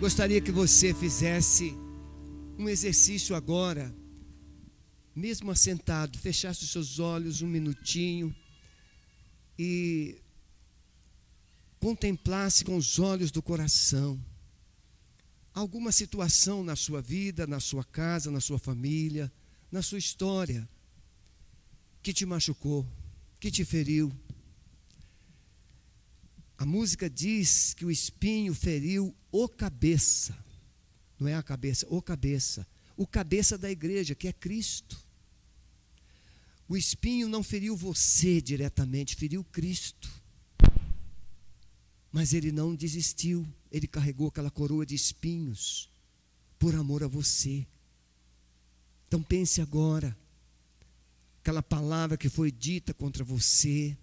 Gostaria que você fizesse um exercício agora, mesmo assentado, fechasse os seus olhos um minutinho e contemplasse com os olhos do coração alguma situação na sua vida, na sua casa, na sua família, na sua história, que te machucou, que te feriu. A música diz que o espinho feriu o cabeça, não é a cabeça, o cabeça, o cabeça da igreja, que é Cristo. O espinho não feriu você diretamente, feriu Cristo. Mas ele não desistiu, ele carregou aquela coroa de espinhos por amor a você. Então pense agora, aquela palavra que foi dita contra você,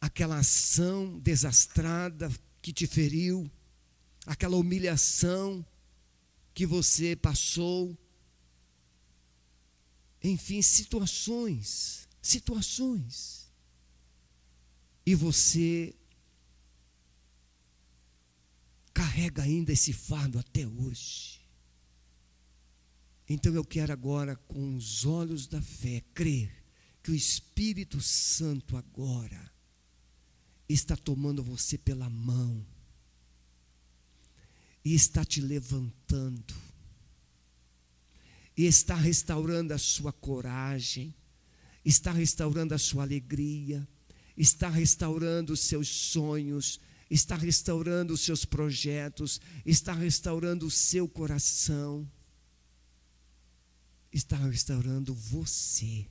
aquela ação desastrada que te feriu, aquela humilhação que você passou, enfim, situações, situações. E você carrega ainda esse fardo até hoje. Então eu quero agora, com os olhos da fé, crer que o Espírito Santo agora está tomando você pela mão. E está te levantando, e está restaurando a sua coragem, está restaurando a sua alegria, está restaurando os seus sonhos, está restaurando os seus projetos, está restaurando o seu coração, está restaurando você.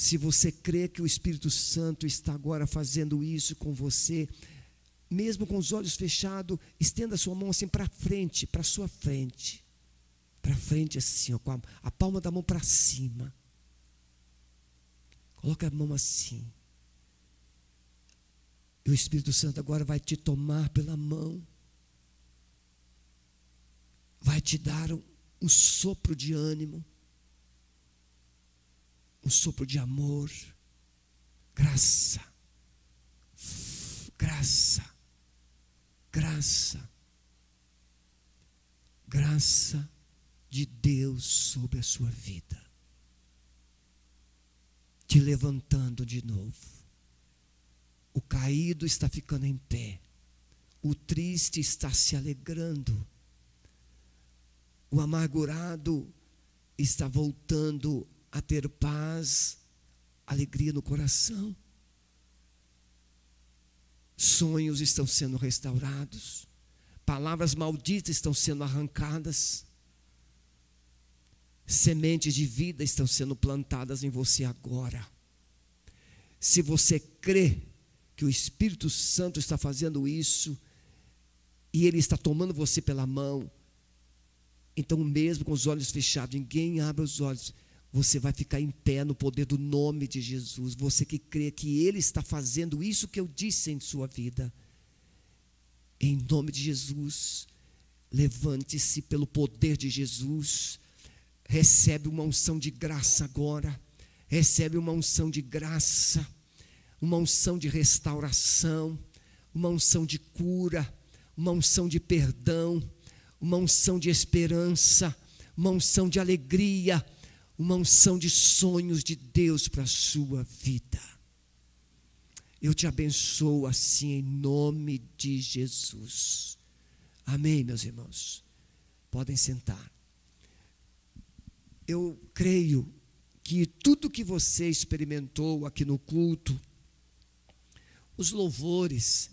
Se você crê que o Espírito Santo está agora fazendo isso com você, mesmo com os olhos fechados, estenda a sua mão assim para frente, para sua frente. Para frente assim, ó, com a, a palma da mão para cima. Coloca a mão assim. E o Espírito Santo agora vai te tomar pela mão, vai te dar um, um sopro de ânimo, um sopro de amor, graça, graça, graça, graça de Deus sobre a sua vida, te levantando de novo o caído está ficando em pé. O triste está se alegrando. O amargurado está voltando a ter paz, alegria no coração. Sonhos estão sendo restaurados. Palavras malditas estão sendo arrancadas. Sementes de vida estão sendo plantadas em você agora. Se você crê que o Espírito Santo está fazendo isso e ele está tomando você pela mão. Então, mesmo com os olhos fechados, ninguém abre os olhos, você vai ficar em pé no poder do nome de Jesus. Você que crê que ele está fazendo isso que eu disse em sua vida. Em nome de Jesus, levante-se pelo poder de Jesus. Recebe uma unção de graça agora. Recebe uma unção de graça uma unção de restauração, uma unção de cura, uma unção de perdão, uma unção de esperança, uma unção de alegria, uma unção de sonhos de Deus para a sua vida. Eu te abençoo assim em nome de Jesus. Amém, meus irmãos. Podem sentar. Eu creio que tudo que você experimentou aqui no culto, os louvores,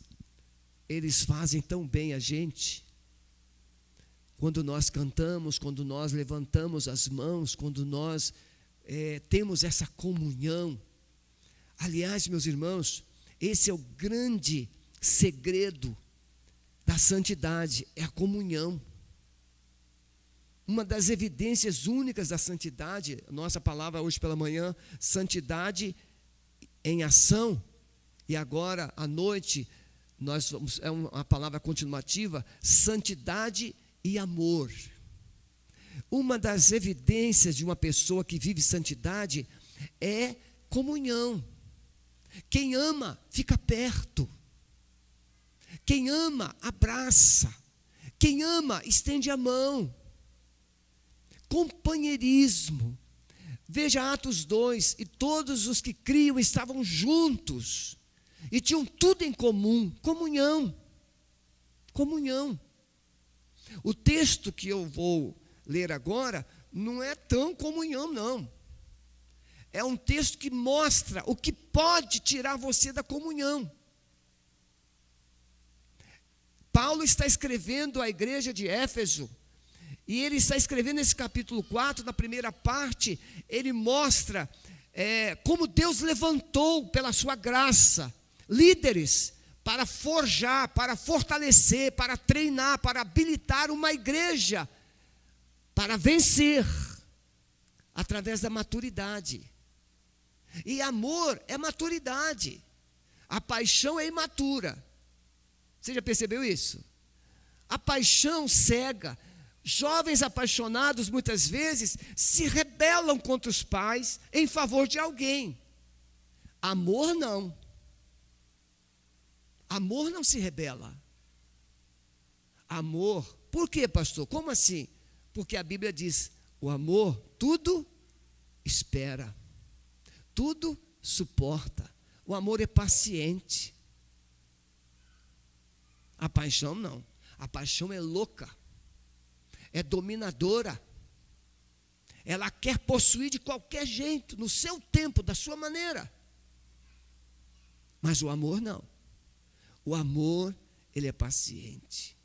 eles fazem tão bem a gente. Quando nós cantamos, quando nós levantamos as mãos, quando nós é, temos essa comunhão. Aliás, meus irmãos, esse é o grande segredo da santidade, é a comunhão. Uma das evidências únicas da santidade, nossa palavra hoje pela manhã, santidade em ação, e agora, à noite, nós vamos, é uma palavra continuativa, santidade e amor. Uma das evidências de uma pessoa que vive santidade é comunhão. Quem ama, fica perto. Quem ama, abraça. Quem ama, estende a mão. Companheirismo. Veja Atos 2: e todos os que criam estavam juntos e tinham tudo em comum comunhão. Comunhão. O texto que eu vou ler agora não é tão comunhão, não. É um texto que mostra o que pode tirar você da comunhão. Paulo está escrevendo à igreja de Éfeso, e ele está escrevendo esse capítulo 4, na primeira parte, ele mostra é, como Deus levantou pela sua graça líderes para forjar, para fortalecer, para treinar, para habilitar uma igreja para vencer através da maturidade. E amor é maturidade. A paixão é imatura. Você já percebeu isso? A paixão cega. Jovens apaixonados muitas vezes se rebelam contra os pais em favor de alguém. Amor não. Amor não se rebela. Amor, por quê, pastor? Como assim? Porque a Bíblia diz: o amor tudo espera, tudo suporta. O amor é paciente. A paixão não. A paixão é louca, é dominadora. Ela quer possuir de qualquer jeito, no seu tempo, da sua maneira. Mas o amor não. O amor, ele é paciente.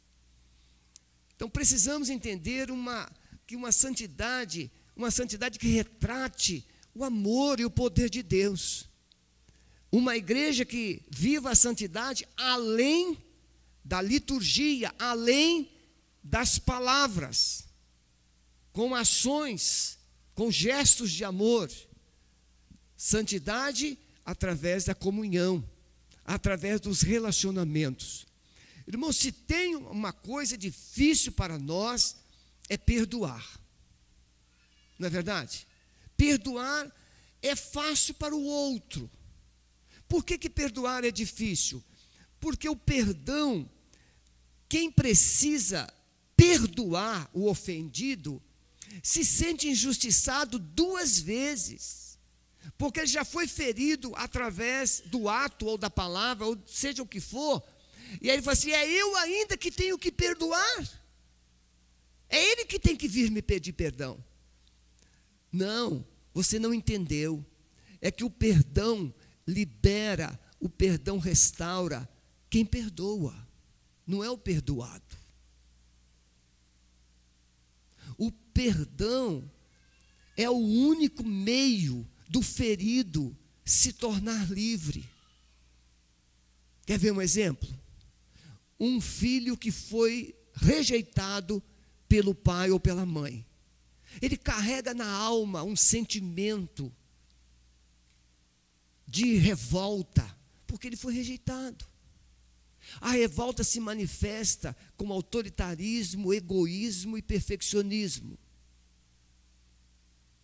Então precisamos entender uma que uma santidade, uma santidade que retrate o amor e o poder de Deus. Uma igreja que viva a santidade além da liturgia, além das palavras, com ações, com gestos de amor. Santidade através da comunhão através dos relacionamentos. Irmão, se tem uma coisa difícil para nós, é perdoar. Não é verdade? Perdoar é fácil para o outro. Por que, que perdoar é difícil? Porque o perdão, quem precisa perdoar o ofendido, se sente injustiçado duas vezes porque ele já foi ferido através do ato ou da palavra, ou seja o que for. E aí ele fala assim: é eu ainda que tenho que perdoar. É ele que tem que vir me pedir perdão. Não, você não entendeu. É que o perdão libera, o perdão restaura quem perdoa, não é o perdoado. O perdão é o único meio do ferido se tornar livre. Quer ver um exemplo? Um filho que foi rejeitado pelo pai ou pela mãe. Ele carrega na alma um sentimento de revolta, porque ele foi rejeitado. A revolta se manifesta como autoritarismo, egoísmo e perfeccionismo.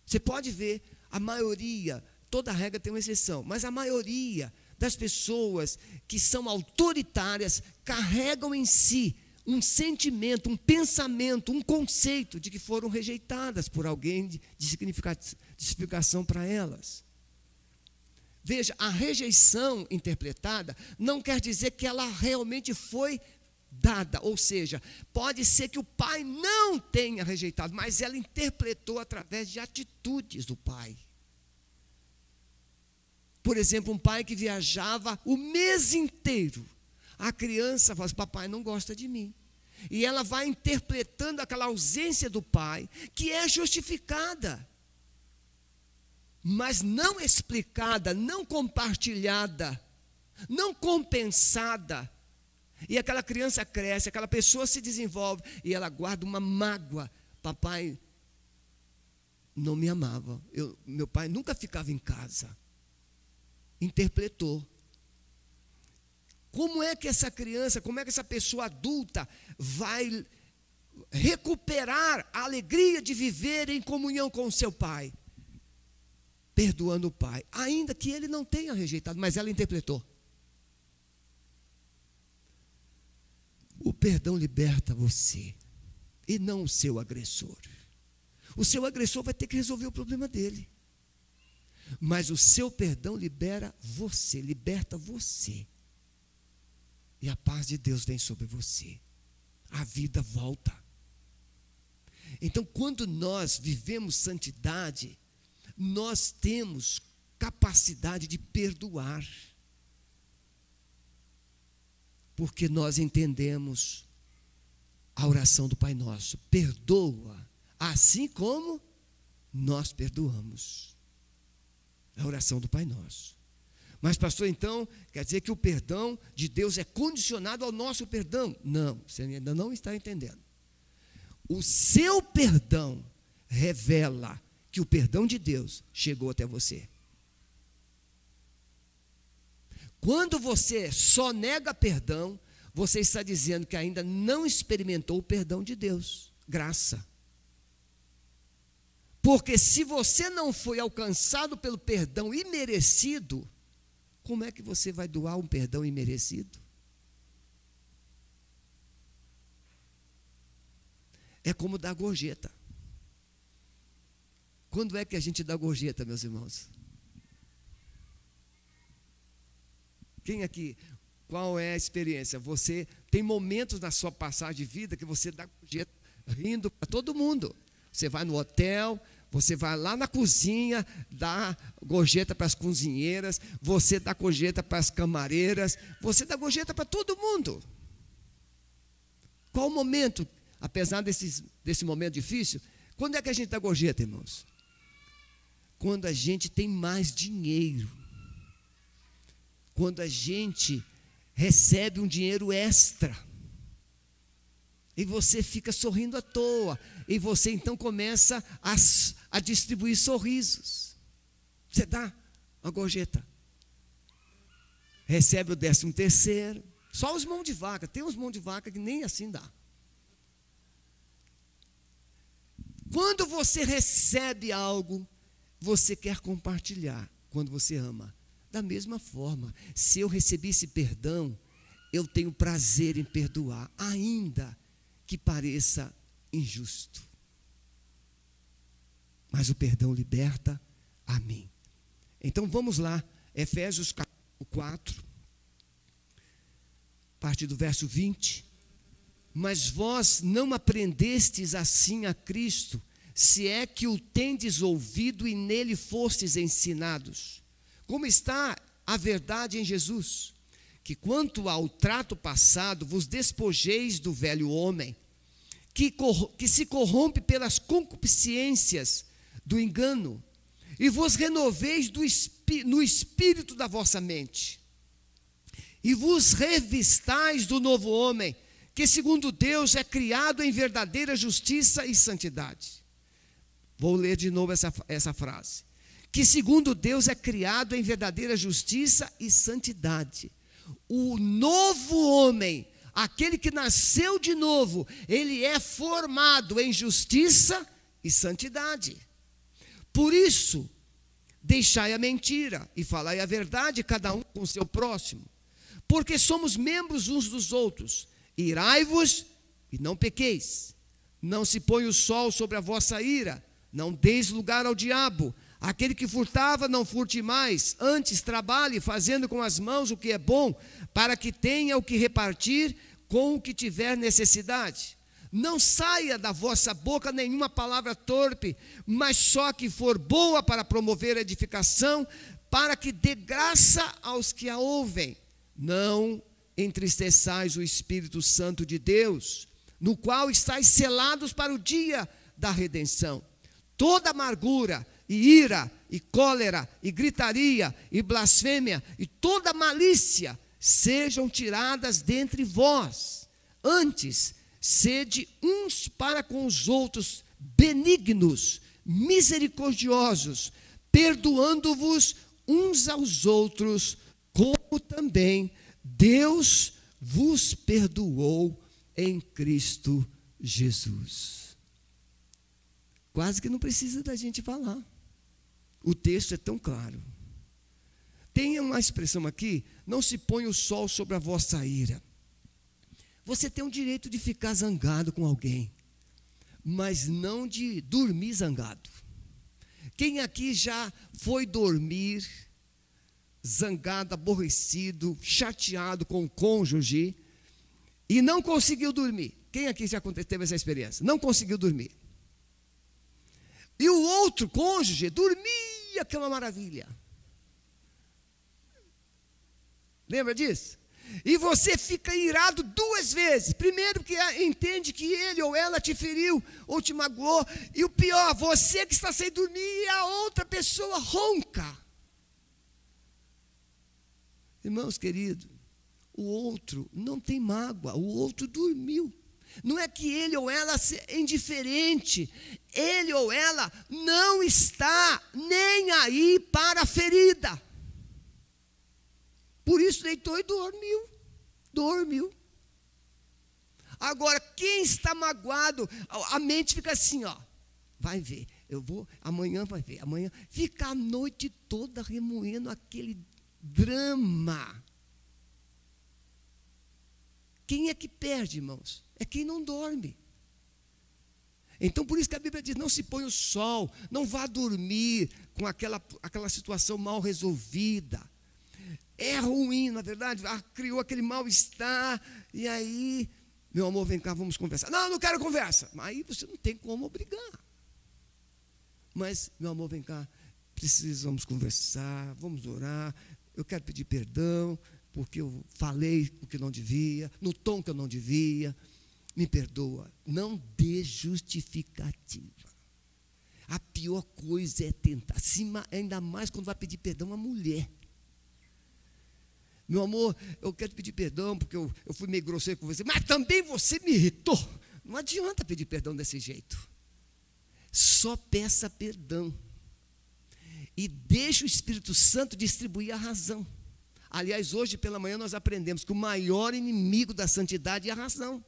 Você pode ver a maioria, toda regra tem uma exceção, mas a maioria das pessoas que são autoritárias carregam em si um sentimento, um pensamento, um conceito de que foram rejeitadas por alguém de, explicação para elas. Veja, a rejeição interpretada não quer dizer que ela realmente foi dada, ou seja, pode ser que o pai não tenha rejeitado, mas ela interpretou através de atitudes do pai. Por exemplo, um pai que viajava o mês inteiro, a criança fala assim, papai não gosta de mim. E ela vai interpretando aquela ausência do pai, que é justificada, mas não explicada, não compartilhada, não compensada e aquela criança cresce, aquela pessoa se desenvolve e ela guarda uma mágoa. Papai não me amava. Eu, meu pai nunca ficava em casa. Interpretou. Como é que essa criança, como é que essa pessoa adulta vai recuperar a alegria de viver em comunhão com o seu pai? Perdoando o pai, ainda que ele não tenha rejeitado, mas ela interpretou. Perdão liberta você e não o seu agressor. O seu agressor vai ter que resolver o problema dele. Mas o seu perdão libera você, liberta você. E a paz de Deus vem sobre você. A vida volta. Então, quando nós vivemos santidade, nós temos capacidade de perdoar. Porque nós entendemos a oração do Pai Nosso: perdoa, assim como nós perdoamos. A oração do Pai Nosso. Mas, pastor, então, quer dizer que o perdão de Deus é condicionado ao nosso perdão? Não, você ainda não está entendendo. O seu perdão revela que o perdão de Deus chegou até você. Quando você só nega perdão, você está dizendo que ainda não experimentou o perdão de Deus. Graça. Porque se você não foi alcançado pelo perdão imerecido, como é que você vai doar um perdão imerecido? É como dar gorjeta. Quando é que a gente dá gorjeta, meus irmãos? Quem aqui, qual é a experiência? Você tem momentos na sua passagem de vida que você dá gorjeta rindo para todo mundo. Você vai no hotel, você vai lá na cozinha, dá gorjeta para as cozinheiras, você dá gorjeta para as camareiras, você dá gorjeta para todo mundo. Qual o momento, apesar desse, desse momento difícil, quando é que a gente dá gorjeta, irmãos? Quando a gente tem mais dinheiro. Quando a gente recebe um dinheiro extra. E você fica sorrindo à toa. E você então começa a, a distribuir sorrisos. Você dá uma gorjeta. Recebe o décimo terceiro. Só os mãos de vaca. Tem uns mãos de vaca que nem assim dá. Quando você recebe algo, você quer compartilhar. Quando você ama. Da mesma forma, se eu recebi esse perdão, eu tenho prazer em perdoar, ainda que pareça injusto. Mas o perdão liberta a mim. Então vamos lá, Efésios 4, parte do verso 20. Mas vós não aprendestes assim a Cristo, se é que o tendes ouvido e nele fostes ensinados. Como está a verdade em Jesus? Que quanto ao trato passado, vos despojeis do velho homem que, que se corrompe pelas concupiscências do engano, e vos renoveis no espírito da vossa mente, e vos revistais do novo homem, que segundo Deus é criado em verdadeira justiça e santidade. Vou ler de novo essa, essa frase. Que segundo Deus é criado em verdadeira justiça e santidade. O novo homem aquele que nasceu de novo, ele é formado em justiça e santidade. Por isso, deixai a mentira e falai a verdade, cada um com o seu próximo, porque somos membros uns dos outros. Irai-vos e não pequeis. Não se põe o sol sobre a vossa ira, não deis lugar ao diabo. Aquele que furtava, não furte mais, antes trabalhe, fazendo com as mãos o que é bom, para que tenha o que repartir com o que tiver necessidade. Não saia da vossa boca nenhuma palavra torpe, mas só que for boa para promover a edificação, para que dê graça aos que a ouvem. Não entristeçais o Espírito Santo de Deus, no qual estáis selados para o dia da redenção. Toda amargura, e ira, e cólera, e gritaria, e blasfêmia, e toda malícia, sejam tiradas dentre vós. Antes, sede uns para com os outros benignos, misericordiosos, perdoando-vos uns aos outros, como também Deus vos perdoou em Cristo Jesus. Quase que não precisa da gente falar. O texto é tão claro. Tem uma expressão aqui: não se põe o sol sobre a vossa ira. Você tem o direito de ficar zangado com alguém, mas não de dormir zangado. Quem aqui já foi dormir zangado, aborrecido, chateado com o cônjuge e não conseguiu dormir? Quem aqui já teve essa experiência? Não conseguiu dormir. E o outro cônjuge dormia, que é uma maravilha. Lembra disso? E você fica irado duas vezes. Primeiro, que entende que ele ou ela te feriu ou te magoou. E o pior, você que está sem dormir e a outra pessoa ronca. Irmãos queridos, o outro não tem mágoa, o outro dormiu. Não é que ele ou ela é indiferente, ele ou ela não está nem aí para a ferida. Por isso deitou e dormiu. Dormiu. Agora, quem está magoado, a mente fica assim, ó. Vai ver, eu vou, amanhã vai ver, amanhã. Fica a noite toda remoendo aquele drama. Quem é que perde, irmãos? É quem não dorme. Então, por isso que a Bíblia diz: não se põe o sol, não vá dormir com aquela, aquela situação mal resolvida é ruim, na verdade, ah, criou aquele mal-estar, e aí, meu amor, vem cá, vamos conversar. Não, não quero conversa. Aí você não tem como obrigar. Mas, meu amor, vem cá, precisamos conversar, vamos orar, eu quero pedir perdão, porque eu falei o que não devia, no tom que eu não devia, me perdoa. Não dê justificativa. A pior coisa é tentar, ainda mais quando vai pedir perdão a mulher. Meu amor, eu quero te pedir perdão porque eu, eu fui meio grosseiro com você, mas também você me irritou. Não adianta pedir perdão desse jeito. Só peça perdão. E deixe o Espírito Santo distribuir a razão. Aliás, hoje pela manhã nós aprendemos que o maior inimigo da santidade é a razão.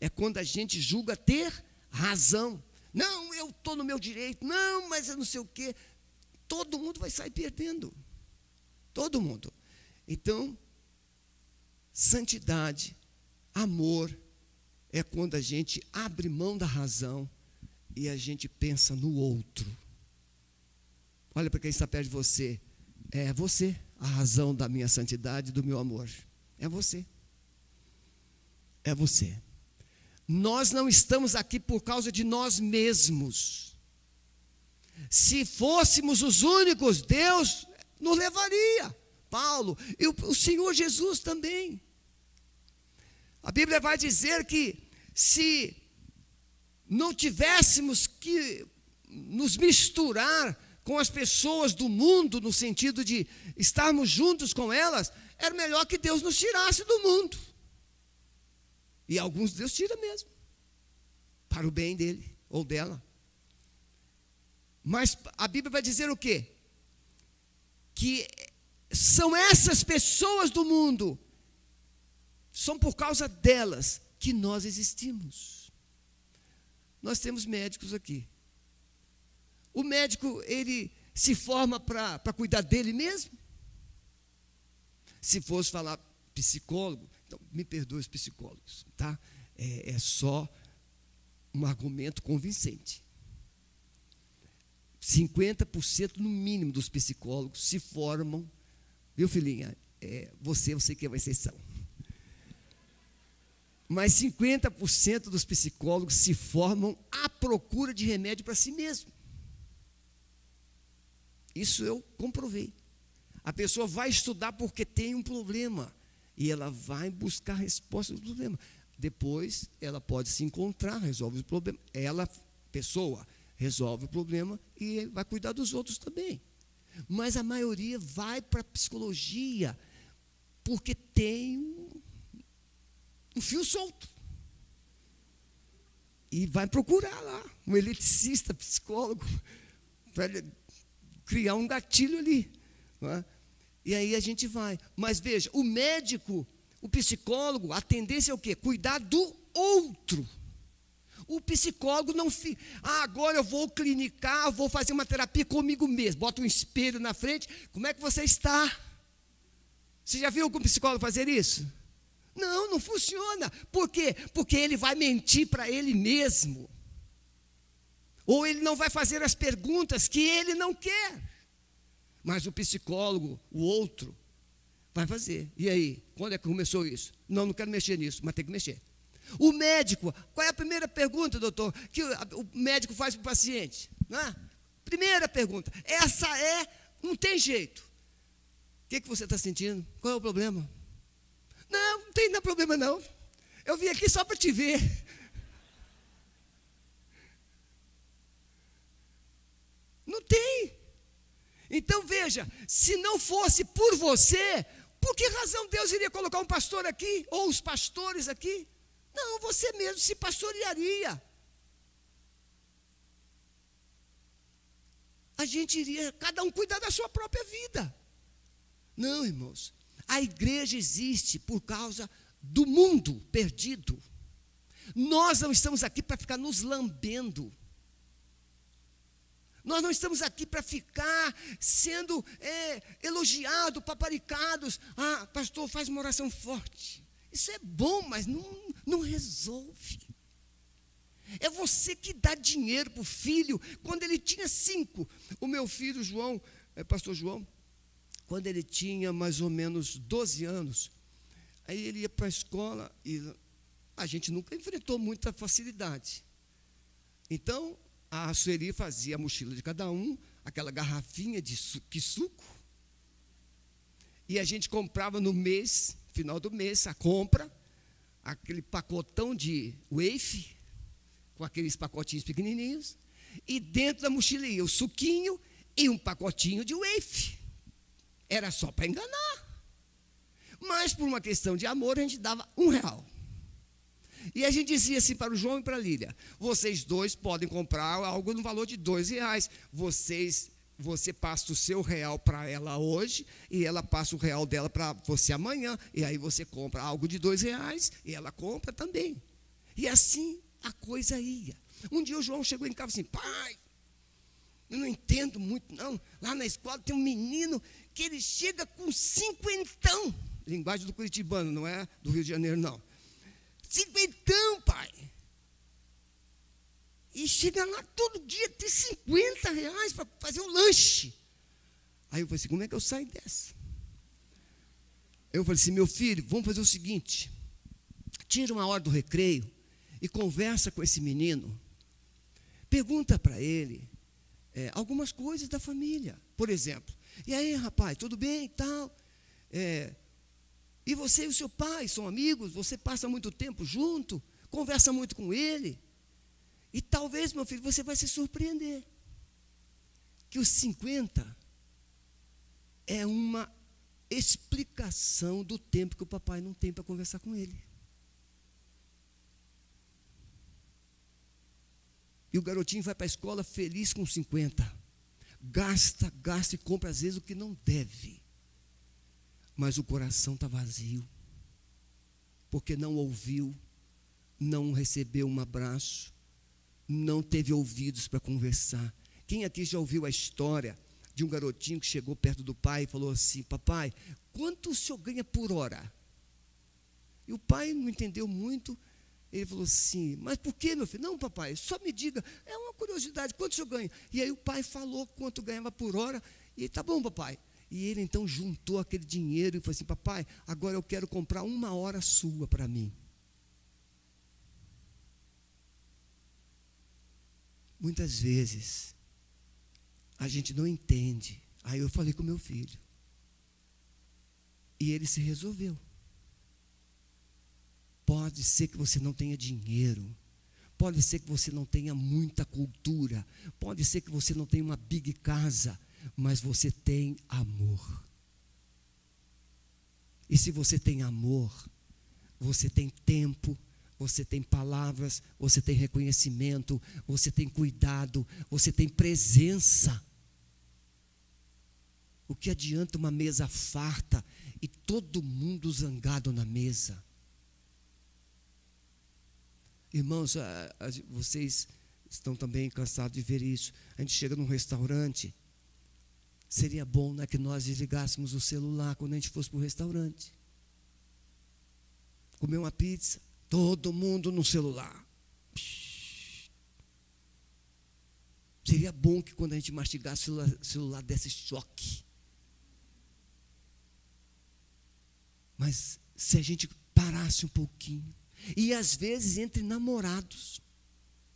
É quando a gente julga ter razão. Não, eu estou no meu direito. Não, mas eu não sei o quê. Todo mundo vai sair perdendo. Todo mundo. Então, santidade, amor, é quando a gente abre mão da razão e a gente pensa no outro. Olha para quem está perto de você. É você a razão da minha santidade, do meu amor. É você. É você. Nós não estamos aqui por causa de nós mesmos. Se fôssemos os únicos, Deus nos levaria. Paulo e o, Senhor Jesus também. A Bíblia vai dizer que se não tivéssemos que nos misturar com as pessoas do mundo, no sentido de estarmos juntos com elas, era melhor que Deus nos tirasse do mundo. E alguns Deus tira mesmo, para o bem dele ou dela. Mas a Bíblia vai dizer o quê? Que são essas pessoas do mundo, são por causa delas que nós existimos. Nós temos médicos aqui. O médico, ele se forma para cuidar dele mesmo? Se fosse falar psicólogo, então me perdoe os psicólogos, tá? É, é só um argumento convincente. 50% no mínimo dos psicólogos se formam Viu, filhinha? É, você, eu sei que é uma exceção. Mas 50% dos psicólogos se formam à procura de remédio para si mesmo. Isso eu comprovei. A pessoa vai estudar porque tem um problema e ela vai buscar a resposta do problema. Depois ela pode se encontrar, resolve o problema. Ela, pessoa, resolve o problema e vai cuidar dos outros também. Mas a maioria vai para a psicologia porque tem um, um fio solto. E vai procurar lá um eletricista, psicólogo, para criar um gatilho ali. É? E aí a gente vai. Mas veja, o médico, o psicólogo, a tendência é o quê? Cuidar do outro. O psicólogo não fica, ah, agora eu vou clinicar, vou fazer uma terapia comigo mesmo. Bota um espelho na frente, como é que você está? Você já viu algum psicólogo fazer isso? Não, não funciona. Por quê? Porque ele vai mentir para ele mesmo. Ou ele não vai fazer as perguntas que ele não quer. Mas o psicólogo, o outro, vai fazer. E aí? Quando é que começou isso? Não, não quero mexer nisso, mas tem que mexer. O médico, qual é a primeira pergunta, doutor, que o médico faz para o paciente? É? Primeira pergunta. Essa é, não tem jeito. O que, que você está sentindo? Qual é o problema? Não, não tem problema não. Eu vim aqui só para te ver. Não tem. Então veja, se não fosse por você, por que razão Deus iria colocar um pastor aqui? Ou os pastores aqui? Não, você mesmo se pastorearia. A gente iria, cada um cuidar da sua própria vida. Não, irmãos. A igreja existe por causa do mundo perdido. Nós não estamos aqui para ficar nos lambendo. Nós não estamos aqui para ficar sendo é, elogiados, paparicados. Ah, pastor, faz uma oração forte. Isso é bom, mas não, não resolve. É você que dá dinheiro para o filho. Quando ele tinha cinco, o meu filho João, é, pastor João, quando ele tinha mais ou menos 12 anos, aí ele ia para a escola e a gente nunca enfrentou muita facilidade. Então, a Sueli fazia a mochila de cada um, aquela garrafinha de suco, suco, e a gente comprava no mês, final do mês, a compra, aquele pacotão de wafe, com aqueles pacotinhos pequenininhos, e dentro da mochila ia o suquinho e um pacotinho de wafe. Era só para enganar. Mas por uma questão de amor, a gente dava um real. E a gente dizia assim para o João e para a Lília: vocês dois podem comprar algo no valor de dois reais. Vocês, você passa o seu real para ela hoje e ela passa o real dela para você amanhã. E aí você compra algo de dois reais e ela compra também. E assim a coisa ia. Um dia o João chegou em casa assim: pai, eu não entendo muito, não. Lá na escola tem um menino que ele chega com cinquentão. Linguagem do curitibano, não é do Rio de Janeiro, não. Cinquentão, pai. E chega lá todo dia, tem 50 reais para fazer um lanche. Aí eu falei assim: como é que eu saio dessa? Eu falei assim: meu filho, vamos fazer o seguinte: tira uma hora do recreio e conversa com esse menino. Pergunta para ele é, algumas coisas da família. Por exemplo, e aí, rapaz, tudo bem e tal? É, e você e o seu pai são amigos, você passa muito tempo junto, conversa muito com ele. E talvez, meu filho, você vai se surpreender. Que os 50 é uma explicação do tempo que o papai não tem para conversar com ele. E o garotinho vai para a escola feliz com 50 gasta, gasta e compra às vezes o que não deve. Mas o coração está vazio, porque não ouviu, não recebeu um abraço, não teve ouvidos para conversar. Quem aqui já ouviu a história de um garotinho que chegou perto do pai e falou assim: Papai, quanto o senhor ganha por hora? E o pai não entendeu muito, ele falou assim: Mas por que, meu filho? Não, papai, só me diga. É uma curiosidade, quanto o senhor ganha? E aí o pai falou quanto ganhava por hora. E tá bom, papai. E ele então juntou aquele dinheiro e falou assim: Papai, agora eu quero comprar uma hora sua para mim. Muitas vezes a gente não entende. Aí eu falei com meu filho. E ele se resolveu. Pode ser que você não tenha dinheiro. Pode ser que você não tenha muita cultura. Pode ser que você não tenha uma big casa. Mas você tem amor. E se você tem amor, você tem tempo, você tem palavras, você tem reconhecimento, você tem cuidado, você tem presença. O que adianta uma mesa farta e todo mundo zangado na mesa? Irmãos, vocês estão também cansados de ver isso. A gente chega num restaurante. Seria bom né, que nós desligássemos o celular quando a gente fosse para o restaurante. comer uma pizza, todo mundo no celular. Seria bom que quando a gente mastigasse o celular, celular desse choque. Mas se a gente parasse um pouquinho, e às vezes entre namorados,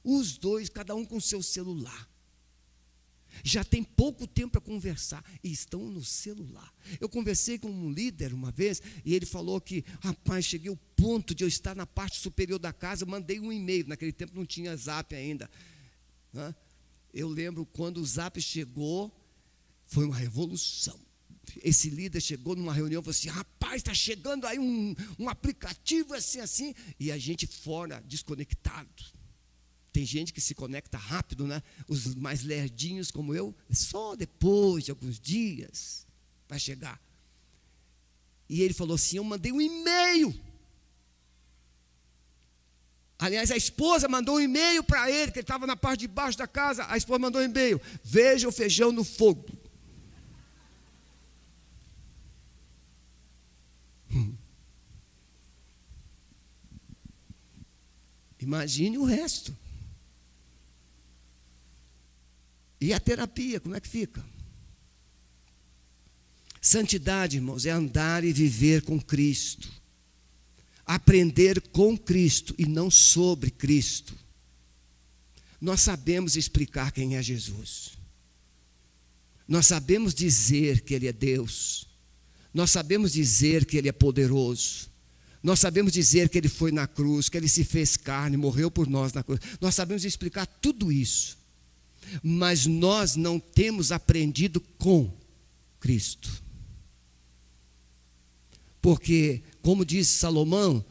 os dois, cada um com seu celular já tem pouco tempo para conversar e estão no celular. Eu conversei com um líder uma vez e ele falou que, rapaz, cheguei ao ponto de eu estar na parte superior da casa, mandei um e-mail, naquele tempo não tinha zap ainda. Eu lembro quando o zap chegou, foi uma revolução. Esse líder chegou numa reunião e falou assim: rapaz, está chegando aí um, um aplicativo assim, assim, e a gente fora, desconectado. Tem gente que se conecta rápido, né? Os mais lerdinhos como eu, só depois de alguns dias vai chegar. E ele falou assim: Eu mandei um e-mail. Aliás, a esposa mandou um e-mail para ele, que ele estava na parte de baixo da casa. A esposa mandou um e-mail: Veja o feijão no fogo. Imagine o resto. E a terapia, como é que fica? Santidade, irmãos, é andar e viver com Cristo. Aprender com Cristo e não sobre Cristo. Nós sabemos explicar quem é Jesus. Nós sabemos dizer que Ele é Deus. Nós sabemos dizer que Ele é poderoso. Nós sabemos dizer que Ele foi na cruz, que Ele se fez carne, morreu por nós na cruz. Nós sabemos explicar tudo isso mas nós não temos aprendido com Cristo. Porque, como diz Salomão,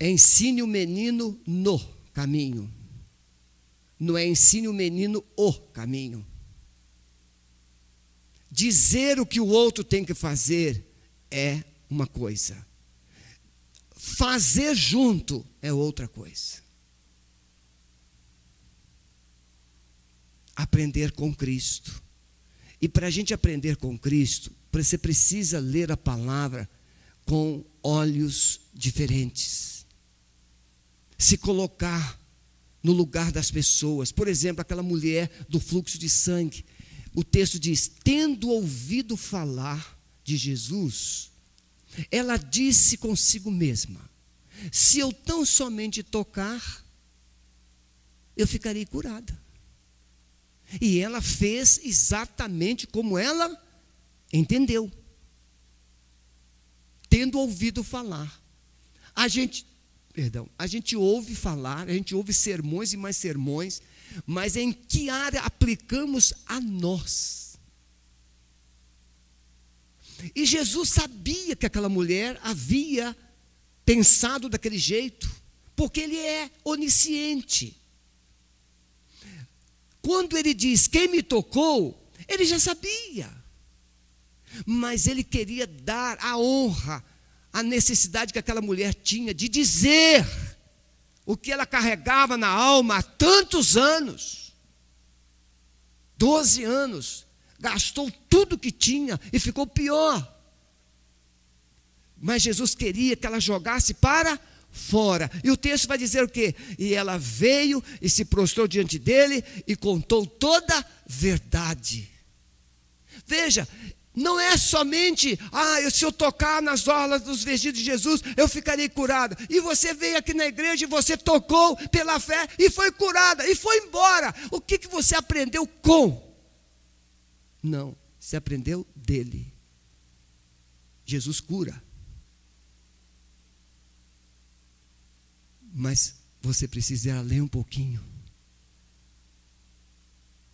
ensine o menino no caminho, não é ensine o menino o caminho. Dizer o que o outro tem que fazer é uma coisa, fazer junto é outra coisa. Aprender com Cristo. E para a gente aprender com Cristo, você precisa ler a palavra com olhos diferentes. Se colocar no lugar das pessoas. Por exemplo, aquela mulher do fluxo de sangue. O texto diz: tendo ouvido falar de Jesus, ela disse consigo mesma: se eu tão somente tocar, eu ficarei curada. E ela fez exatamente como ela entendeu. Tendo ouvido falar. A gente, perdão, a gente ouve falar, a gente ouve sermões e mais sermões, mas em que área aplicamos a nós? E Jesus sabia que aquela mulher havia pensado daquele jeito, porque ele é onisciente. Quando ele diz quem me tocou, ele já sabia. Mas ele queria dar a honra, a necessidade que aquela mulher tinha de dizer o que ela carregava na alma há tantos anos. Doze anos. Gastou tudo que tinha e ficou pior. Mas Jesus queria que ela jogasse para fora. E o texto vai dizer o quê? E ela veio e se prostrou diante dele e contou toda a verdade. Veja, não é somente, ah, se eu tocar nas orlas dos vestidos de Jesus, eu ficarei curada. E você veio aqui na igreja e você tocou pela fé e foi curada e foi embora. O que, que você aprendeu com? Não, você aprendeu dele. Jesus cura. Mas você precisa ir além um pouquinho.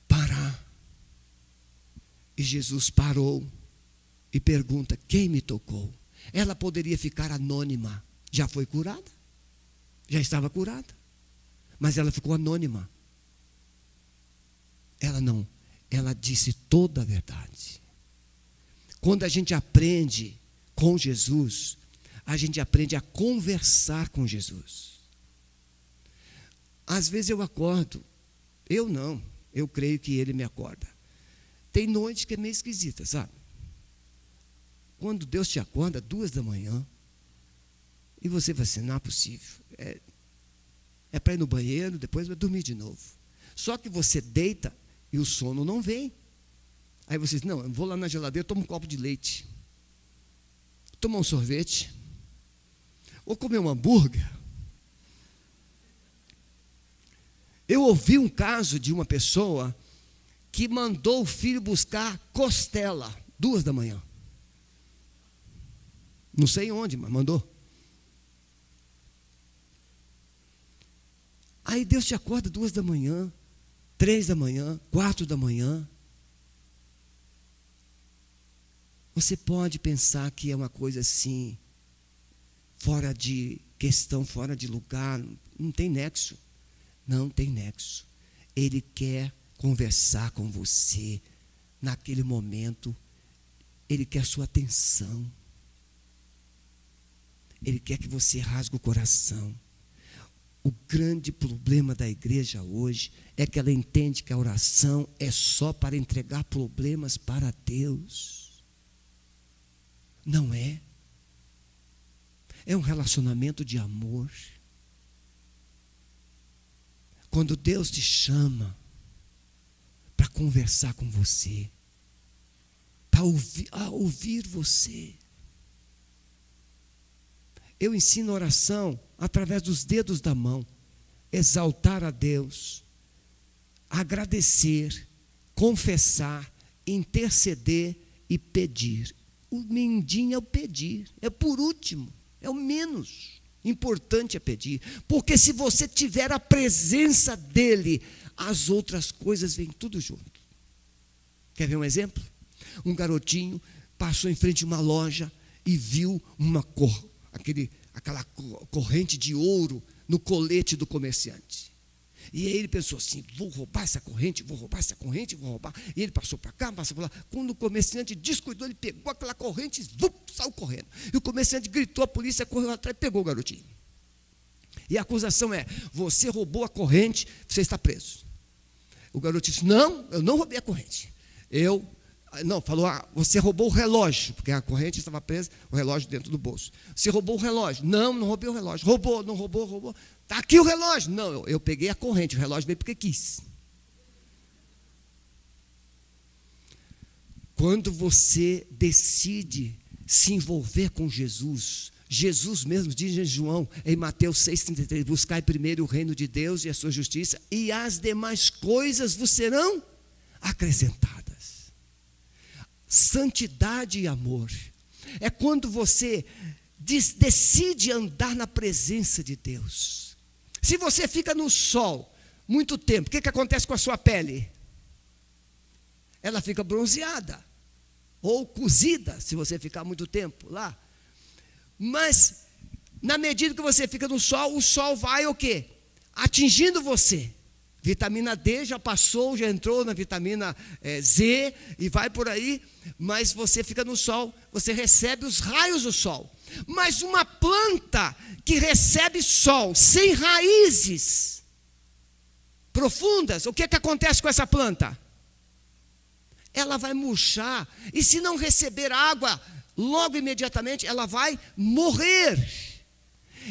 Parar. E Jesus parou e pergunta: Quem me tocou? Ela poderia ficar anônima. Já foi curada? Já estava curada. Mas ela ficou anônima. Ela não. Ela disse toda a verdade. Quando a gente aprende com Jesus, a gente aprende a conversar com Jesus. Às vezes eu acordo, eu não, eu creio que ele me acorda. Tem noite que é meio esquisita, sabe? Quando Deus te acorda, duas da manhã, E você vai assim, não é possível. É, é para ir no banheiro, depois vai dormir de novo. Só que você deita e o sono não vem. Aí você diz, não, eu vou lá na geladeira, tomo um copo de leite. Tomar um sorvete. Ou comer um hambúrguer. Eu ouvi um caso de uma pessoa que mandou o filho buscar costela, duas da manhã. Não sei onde, mas mandou. Aí Deus te acorda duas da manhã, três da manhã, quatro da manhã. Você pode pensar que é uma coisa assim, fora de questão, fora de lugar, não tem nexo. Não tem nexo. Ele quer conversar com você naquele momento. Ele quer sua atenção. Ele quer que você rasgue o coração. O grande problema da igreja hoje é que ela entende que a oração é só para entregar problemas para Deus. Não é. É um relacionamento de amor. Quando Deus te chama para conversar com você, para ouvir, ouvir você. Eu ensino oração através dos dedos da mão, exaltar a Deus, agradecer, confessar, interceder e pedir. O mindinho é o pedir, é por último, é o menos importante é pedir, porque se você tiver a presença dele, as outras coisas vêm tudo junto. Quer ver um exemplo? Um garotinho passou em frente a uma loja e viu uma cor, aquele aquela corrente de ouro no colete do comerciante. E aí ele pensou assim: vou roubar essa corrente, vou roubar essa corrente, vou roubar. E ele passou para cá, passou para lá. Quando o comerciante descuidou, ele pegou aquela corrente e saiu correndo. E o comerciante gritou, a polícia correu atrás e pegou o garotinho. E a acusação é: você roubou a corrente, você está preso. O garoto disse: Não, eu não roubei a corrente. Eu não, falou, ah, você roubou o relógio, porque a corrente estava presa, o relógio dentro do bolso. Você roubou o relógio? Não, não roubei o relógio. Roubou, não roubou, roubou. Está aqui o relógio. Não, eu, eu peguei a corrente, o relógio veio porque quis. Quando você decide se envolver com Jesus, Jesus mesmo diz em João, em Mateus 6,33: Buscai primeiro o reino de Deus e a sua justiça, e as demais coisas vos serão acrescentadas santidade e amor. É quando você decide andar na presença de Deus. Se você fica no sol muito tempo, o que, que acontece com a sua pele? Ela fica bronzeada ou cozida, se você ficar muito tempo lá. Mas na medida que você fica no sol, o sol vai o quê? Atingindo você. Vitamina D já passou, já entrou na vitamina é, Z e vai por aí, mas você fica no sol, você recebe os raios do sol. Mas uma planta que recebe sol sem raízes profundas, o que, é que acontece com essa planta? Ela vai murchar, e se não receber água, logo imediatamente ela vai morrer.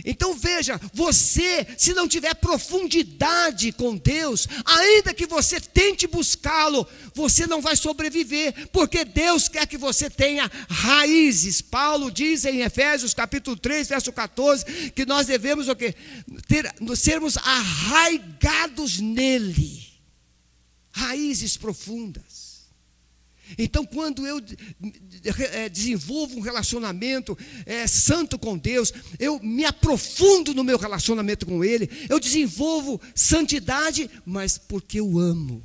Então veja, você, se não tiver profundidade com Deus, ainda que você tente buscá-lo, você não vai sobreviver, porque Deus quer que você tenha raízes. Paulo diz em Efésios capítulo 3, verso 14, que nós devemos o quê? Ter, sermos arraigados nele. Raízes profundas. Então, quando eu eh, desenvolvo um relacionamento é, santo com Deus, eu me aprofundo no meu relacionamento com Ele, eu desenvolvo santidade, mas porque eu amo.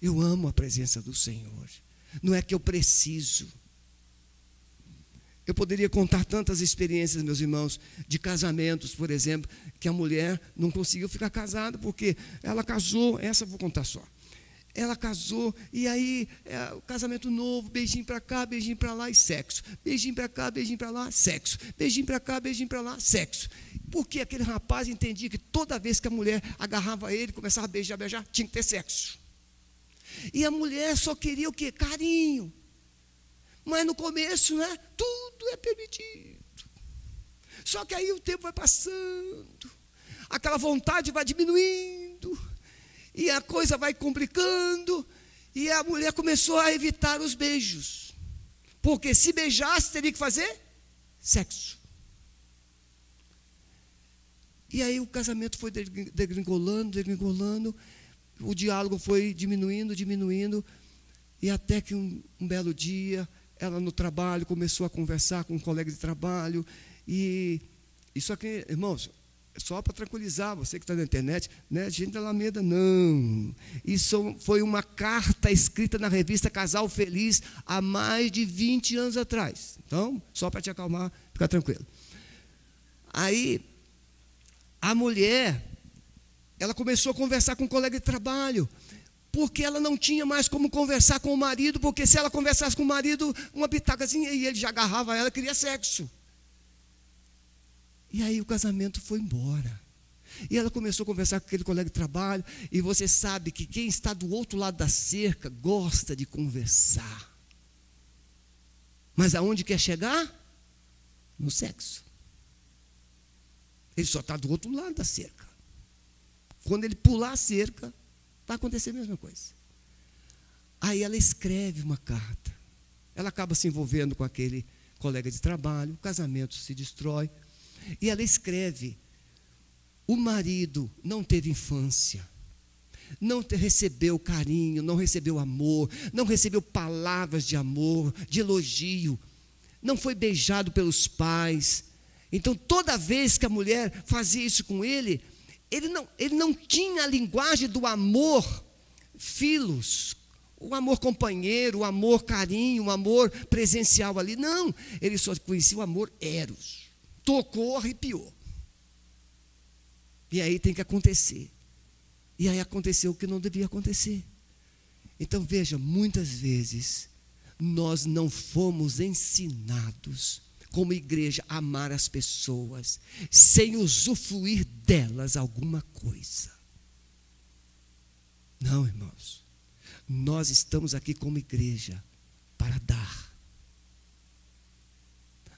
Eu amo a presença do Senhor. Não é que eu preciso. Eu poderia contar tantas experiências, meus irmãos, de casamentos, por exemplo, que a mulher não conseguiu ficar casada porque ela casou, essa eu vou contar só ela casou, e aí, é, o casamento novo, beijinho para cá, beijinho para lá e sexo. Beijinho para cá, beijinho para lá, sexo. Beijinho para cá, beijinho para lá, sexo. Porque aquele rapaz entendia que toda vez que a mulher agarrava ele, começava a beijar, beijar, tinha que ter sexo. E a mulher só queria o quê? Carinho. Mas no começo, né? Tudo é permitido. Só que aí o tempo vai passando, aquela vontade vai diminuindo, e a coisa vai complicando, e a mulher começou a evitar os beijos. Porque se beijasse, teria que fazer sexo. E aí o casamento foi degringolando, degringolando, o diálogo foi diminuindo, diminuindo, e até que um, um belo dia, ela no trabalho começou a conversar com um colega de trabalho, e isso aqui, irmãos, só para tranquilizar você que está na internet, né? Gente da Alameda, não. Isso foi uma carta escrita na revista Casal Feliz há mais de 20 anos atrás. Então, só para te acalmar, fica tranquilo. Aí, a mulher, ela começou a conversar com um colega de trabalho, porque ela não tinha mais como conversar com o marido, porque se ela conversasse com o marido, uma pitacazinha, e ele já agarrava ela, queria sexo. E aí o casamento foi embora. E ela começou a conversar com aquele colega de trabalho, e você sabe que quem está do outro lado da cerca gosta de conversar. Mas aonde quer chegar? No sexo. Ele só está do outro lado da cerca. Quando ele pular a cerca, vai acontecer a mesma coisa. Aí ela escreve uma carta. Ela acaba se envolvendo com aquele colega de trabalho, o casamento se destrói. E ela escreve: o marido não teve infância, não recebeu carinho, não recebeu amor, não recebeu palavras de amor, de elogio, não foi beijado pelos pais. Então, toda vez que a mulher fazia isso com ele, ele não, ele não tinha a linguagem do amor, filos, o amor companheiro, o amor carinho, o amor presencial ali. Não, ele só conhecia o amor eros tocou, arrepiou. E aí tem que acontecer. E aí aconteceu o que não devia acontecer. Então veja, muitas vezes nós não fomos ensinados como igreja a amar as pessoas sem usufruir delas alguma coisa. Não, irmãos. Nós estamos aqui como igreja para dar.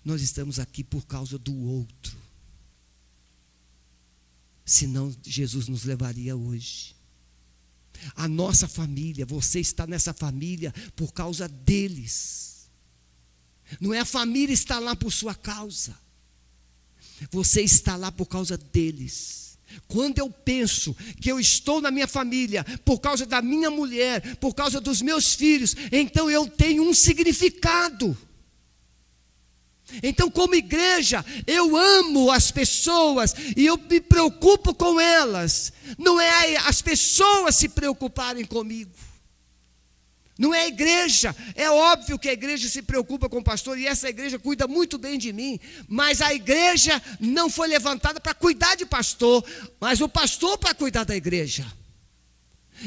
Nós estamos aqui por causa do outro. Senão Jesus nos levaria hoje. A nossa família, você está nessa família por causa deles. Não é a família estar lá por sua causa. Você está lá por causa deles. Quando eu penso que eu estou na minha família por causa da minha mulher, por causa dos meus filhos, então eu tenho um significado. Então, como igreja, eu amo as pessoas e eu me preocupo com elas. Não é as pessoas se preocuparem comigo. Não é a igreja. É óbvio que a igreja se preocupa com o pastor e essa igreja cuida muito bem de mim. Mas a igreja não foi levantada para cuidar de pastor, mas o pastor para cuidar da igreja.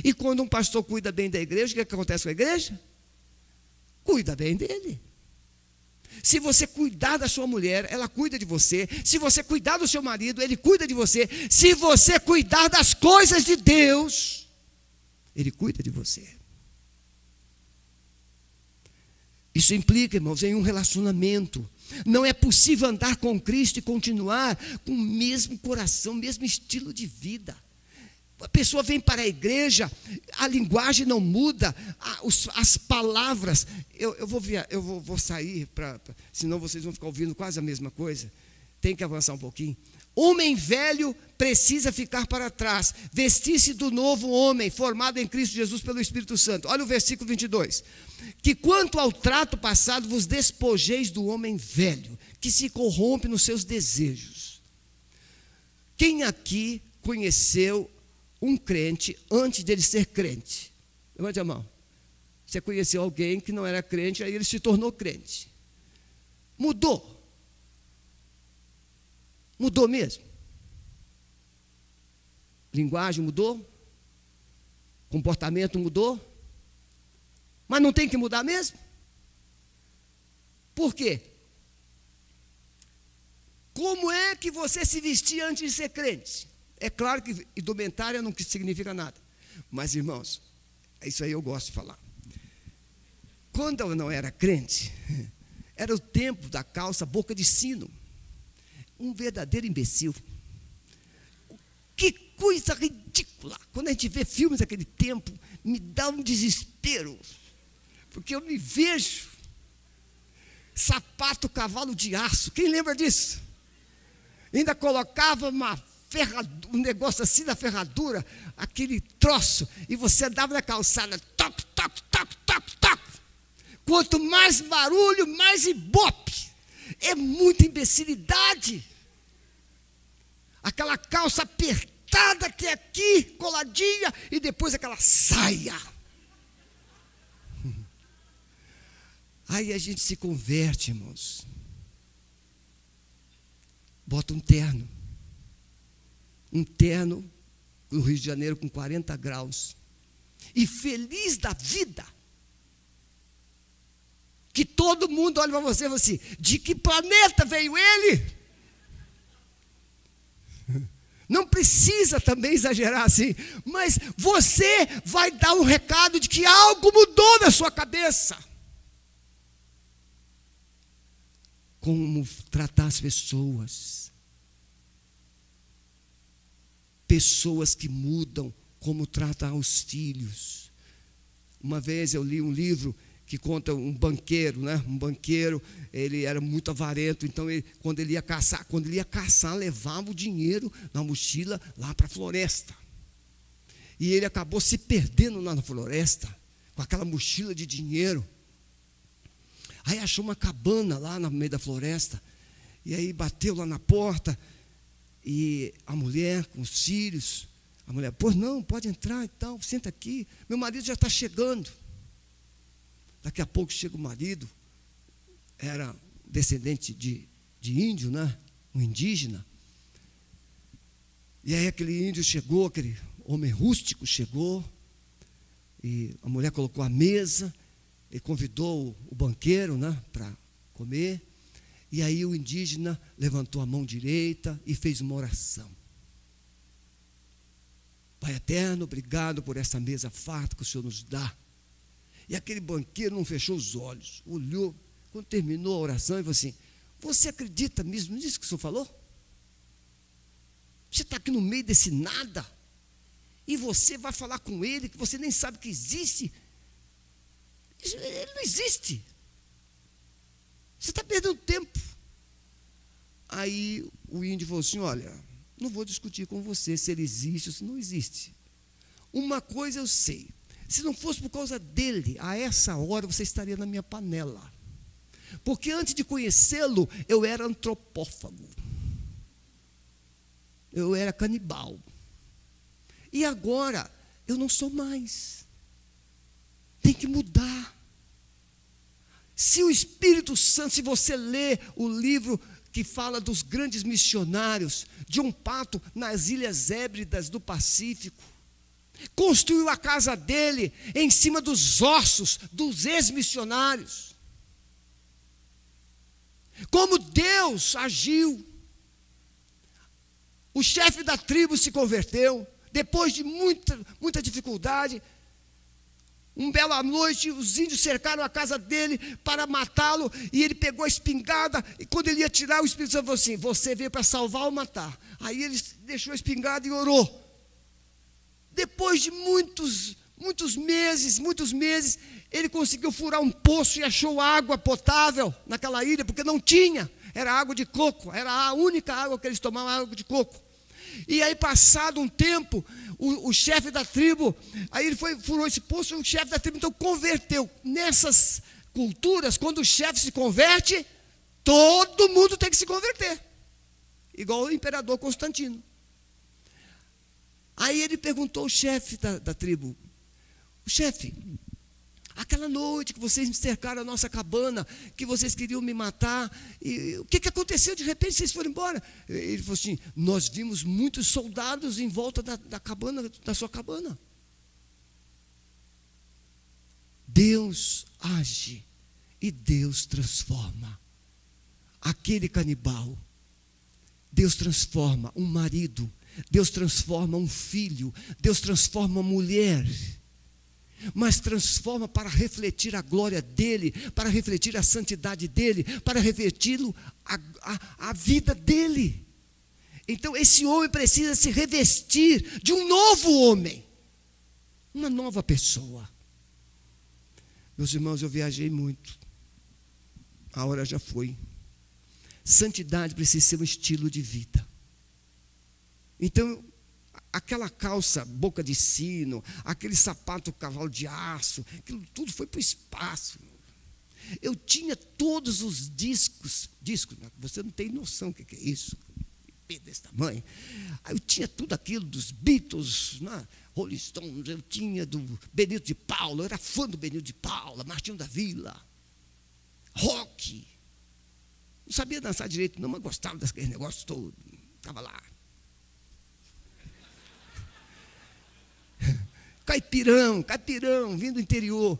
E quando um pastor cuida bem da igreja, o que, acontece com a igreja? Cuida bem dele. Se você cuidar da sua mulher, ela cuida de você. Se você cuidar do seu marido, ele cuida de você. Se você cuidar das coisas de Deus, ele cuida de você. Isso implica, irmãos, em um relacionamento. Não é possível andar com Cristo e continuar com o mesmo coração, mesmo estilo de vida. A pessoa vem para a igreja, a linguagem não muda, as palavras. Eu, eu, vou, via, eu vou, vou sair, pra, pra, senão vocês vão ficar ouvindo quase a mesma coisa. Tem que avançar um pouquinho. Homem velho precisa ficar para trás, vestir-se do novo homem, formado em Cristo Jesus pelo Espírito Santo. Olha o versículo 22. Que quanto ao trato passado, vos despojeis do homem velho, que se corrompe nos seus desejos. Quem aqui conheceu um crente antes dele ser crente? Levante a mão. Você conheceu alguém que não era crente, aí ele se tornou crente. Mudou. Mudou mesmo. Linguagem mudou. Comportamento mudou. Mas não tem que mudar mesmo? Por quê? Como é que você se vestia antes de ser crente? É claro que indumentária não significa nada. Mas, irmãos, isso aí eu gosto de falar. Quando eu não era crente, era o tempo da calça boca de sino. um verdadeiro imbecil. Que coisa ridícula. Quando a gente vê filmes daquele tempo, me dá um desespero. Porque eu me vejo sapato cavalo de aço. Quem lembra disso? Ainda colocava uma ferradura, um negócio assim na ferradura, aquele troço, e você andava na calçada, toc, toc, toc, toc, toc. Quanto mais barulho, mais ibope. É muita imbecilidade. Aquela calça apertada que é aqui, coladinha, e depois aquela saia. Aí a gente se converte, irmãos. Bota um terno. Um terno no Rio de Janeiro com 40 graus. E feliz da vida. Que todo mundo olha para você e fala assim: de que planeta veio ele? Não precisa também exagerar assim, mas você vai dar um recado de que algo mudou na sua cabeça. Como tratar as pessoas. Pessoas que mudam como tratar os filhos. Uma vez eu li um livro que conta um banqueiro, né? Um banqueiro, ele era muito avarento, então ele, quando ele ia caçar, quando ele ia caçar, levava o dinheiro na mochila lá para a floresta. E ele acabou se perdendo lá na floresta, com aquela mochila de dinheiro. Aí achou uma cabana lá no meio da floresta. E aí bateu lá na porta. E a mulher com os filhos. A mulher, pois não, pode entrar e tal, senta aqui. Meu marido já está chegando. Daqui a pouco chega o marido, era descendente de, de índio, né? Um indígena. E aí aquele índio chegou, aquele homem rústico chegou, e a mulher colocou a mesa, e convidou o banqueiro né, para comer. E aí o indígena levantou a mão direita e fez uma oração. Pai eterno, obrigado por essa mesa farta que o Senhor nos dá. E aquele banqueiro não fechou os olhos, olhou, quando terminou a oração, e falou assim: Você acredita mesmo nisso que o senhor falou? Você está aqui no meio desse nada, e você vai falar com ele que você nem sabe que existe. Ele não existe. Você está perdendo tempo. Aí o índio falou assim: Olha, não vou discutir com você se ele existe ou se não existe. Uma coisa eu sei, se não fosse por causa dele, a essa hora você estaria na minha panela. Porque antes de conhecê-lo, eu era antropófago. Eu era canibal. E agora, eu não sou mais. Tem que mudar. Se o Espírito Santo, se você lê o livro que fala dos grandes missionários, de um pato nas Ilhas Hébridas do Pacífico, construiu a casa dele em cima dos ossos dos ex-missionários. Como Deus agiu. O chefe da tribo se converteu, depois de muita, muita dificuldade. Um bela noite, os índios cercaram a casa dele para matá-lo, e ele pegou a espingarda, e quando ele ia tirar, o Espírito Santo falou assim: Você veio para salvar ou matar? Aí ele deixou a espingarda e orou. Depois de muitos, muitos meses, muitos meses, ele conseguiu furar um poço e achou água potável naquela ilha, porque não tinha, era água de coco, era a única água que eles tomavam, água de coco. E aí, passado um tempo, o, o chefe da tribo, aí ele foi, furou esse poço, o chefe da tribo então converteu. Nessas culturas, quando o chefe se converte, todo mundo tem que se converter. Igual o imperador Constantino. Aí ele perguntou ao chefe da, da tribo: O chefe, aquela noite que vocês me cercaram a nossa cabana, que vocês queriam me matar, e, o que, que aconteceu? De repente vocês foram embora. Ele falou assim: Nós vimos muitos soldados em volta da, da cabana, da sua cabana. Deus age e Deus transforma. Aquele canibal, Deus transforma um marido Deus transforma um filho, Deus transforma uma mulher. Mas transforma para refletir a glória dele, para refletir a santidade dele, para refletir a, a, a vida dele. Então, esse homem precisa se revestir de um novo homem, uma nova pessoa. Meus irmãos, eu viajei muito, a hora já foi. Santidade precisa ser um estilo de vida. Então, aquela calça boca de sino, aquele sapato cavalo de aço, aquilo tudo foi para o espaço. Eu tinha todos os discos, discos, né? você não tem noção o que é isso, desse tamanho. Eu tinha tudo aquilo dos Beatles, né? Rolling Stones, eu tinha do Benito de Paula, eu era fã do Benito de Paula, Martinho da Vila, rock. Não sabia dançar direito, não, mas gostava daqueles negócios todos. Estava lá. Caipirão, caipirão, vindo do interior.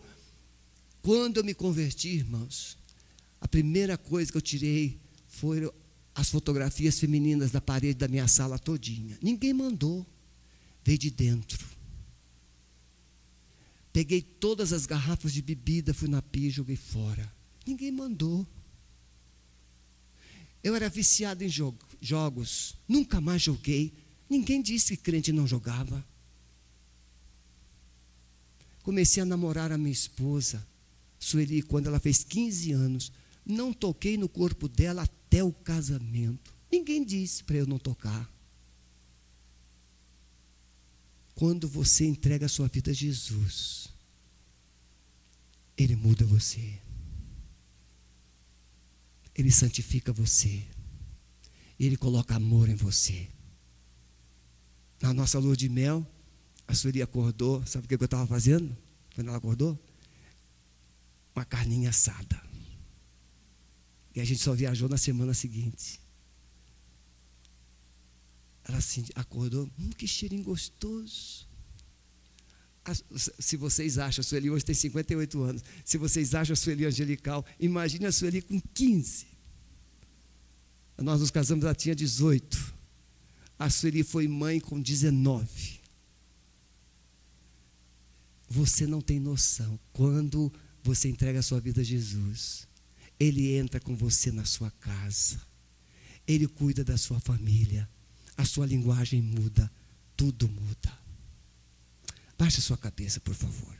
Quando eu me converti, irmãos, a primeira coisa que eu tirei foram as fotografias femininas da parede da minha sala todinha. Ninguém mandou, veio de dentro. Peguei todas as garrafas de bebida, fui na pia e joguei fora. Ninguém mandou. Eu era viciado em jogo, jogos, nunca mais joguei. Ninguém disse que crente não jogava. Comecei a namorar a minha esposa, Sueli, quando ela fez 15 anos. Não toquei no corpo dela até o casamento. Ninguém disse para eu não tocar. Quando você entrega a sua vida a Jesus, Ele muda você. Ele santifica você. Ele coloca amor em você. Na nossa lua de mel, a Sueli acordou, sabe o que eu estava fazendo? Quando ela acordou? Uma carninha assada. E a gente só viajou na semana seguinte. Ela assim, acordou, hum, que cheirinho gostoso. Se vocês acham, a Sueli hoje tem 58 anos. Se vocês acham a Sueli angelical, imagine a Sueli com 15. Nós nos casamos, ela tinha 18. A Sueli foi mãe com 19. Você não tem noção. Quando você entrega a sua vida a Jesus, Ele entra com você na sua casa. Ele cuida da sua família. A sua linguagem muda. Tudo muda. Baixe a sua cabeça, por favor.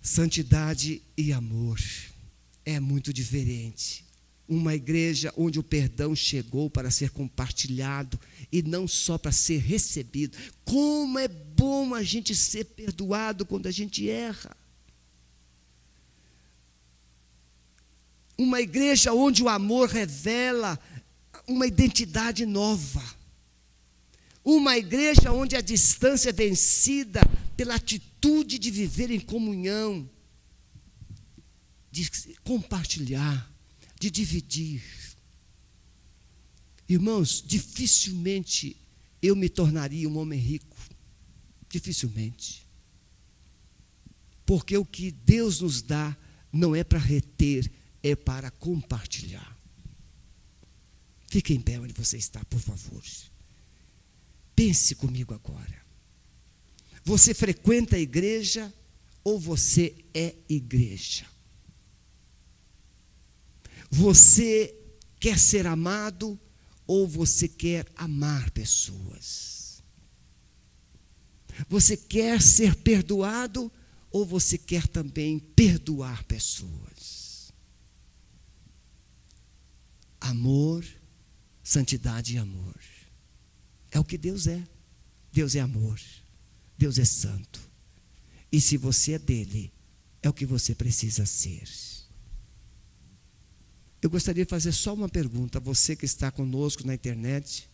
Santidade e amor é muito diferente uma igreja onde o perdão chegou para ser compartilhado e não só para ser recebido. Como é bom a gente ser perdoado quando a gente erra. Uma igreja onde o amor revela uma identidade nova. Uma igreja onde a distância é vencida pela atitude de viver em comunhão, de compartilhar de dividir. Irmãos, dificilmente eu me tornaria um homem rico. Dificilmente. Porque o que Deus nos dá não é para reter, é para compartilhar. Fique em pé onde você está, por favor. Pense comigo agora. Você frequenta a igreja ou você é igreja? Você quer ser amado ou você quer amar pessoas? Você quer ser perdoado ou você quer também perdoar pessoas? Amor, santidade e amor. É o que Deus é. Deus é amor. Deus é santo. E se você é dele, é o que você precisa ser. Eu gostaria de fazer só uma pergunta a você que está conosco na internet.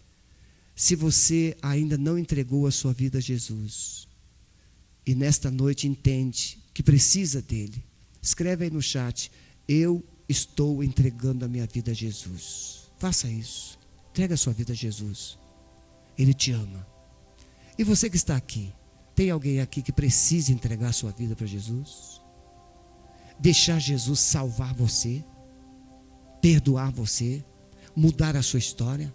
Se você ainda não entregou a sua vida a Jesus e nesta noite entende que precisa dele, escreve aí no chat: Eu estou entregando a minha vida a Jesus. Faça isso. Entrega a sua vida a Jesus. Ele te ama. E você que está aqui, tem alguém aqui que precisa entregar a sua vida para Jesus? Deixar Jesus salvar você? Perdoar você, mudar a sua história?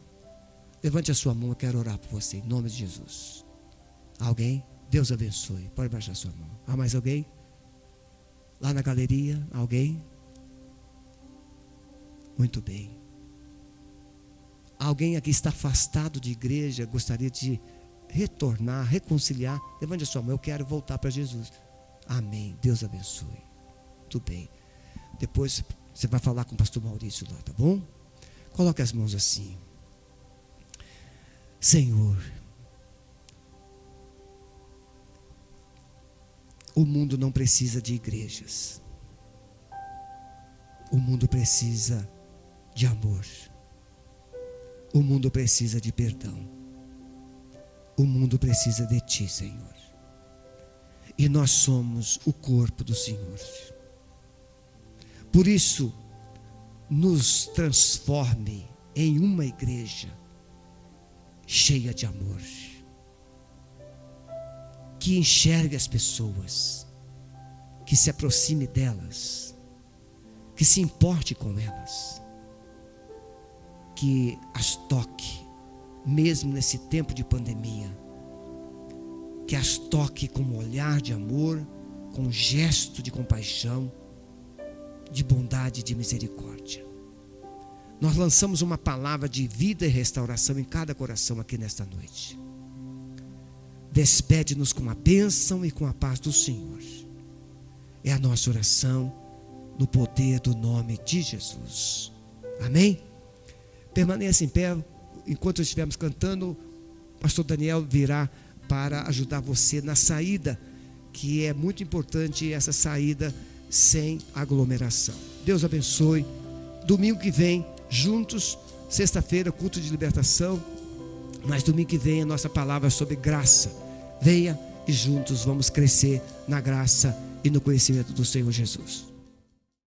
Levante a sua mão, eu quero orar por você, em nome de Jesus. Alguém? Deus abençoe. Pode baixar sua mão. Há mais alguém? Lá na galeria, alguém? Muito bem. Alguém aqui está afastado de igreja, gostaria de retornar, reconciliar. Levante a sua mão, eu quero voltar para Jesus. Amém. Deus abençoe. Tudo bem. Depois você vai falar com o pastor Maurício lá, tá bom? Coloque as mãos assim. Senhor, o mundo não precisa de igrejas. O mundo precisa de amor. O mundo precisa de perdão. O mundo precisa de Ti, Senhor. E nós somos o corpo do Senhor. Por isso, nos transforme em uma igreja cheia de amor, que enxergue as pessoas, que se aproxime delas, que se importe com elas, que as toque, mesmo nesse tempo de pandemia, que as toque com um olhar de amor, com um gesto de compaixão de bondade e de misericórdia. Nós lançamos uma palavra de vida e restauração em cada coração aqui nesta noite. Despede-nos com a bênção e com a paz do Senhor. É a nossa oração no poder do nome de Jesus. Amém? Permaneça em pé enquanto estivermos cantando. Pastor Daniel virá para ajudar você na saída, que é muito importante essa saída sem aglomeração. Deus abençoe. Domingo que vem, juntos, sexta-feira, culto de libertação. Mas domingo que vem a nossa palavra sobre graça. Venha e juntos vamos crescer na graça e no conhecimento do Senhor Jesus.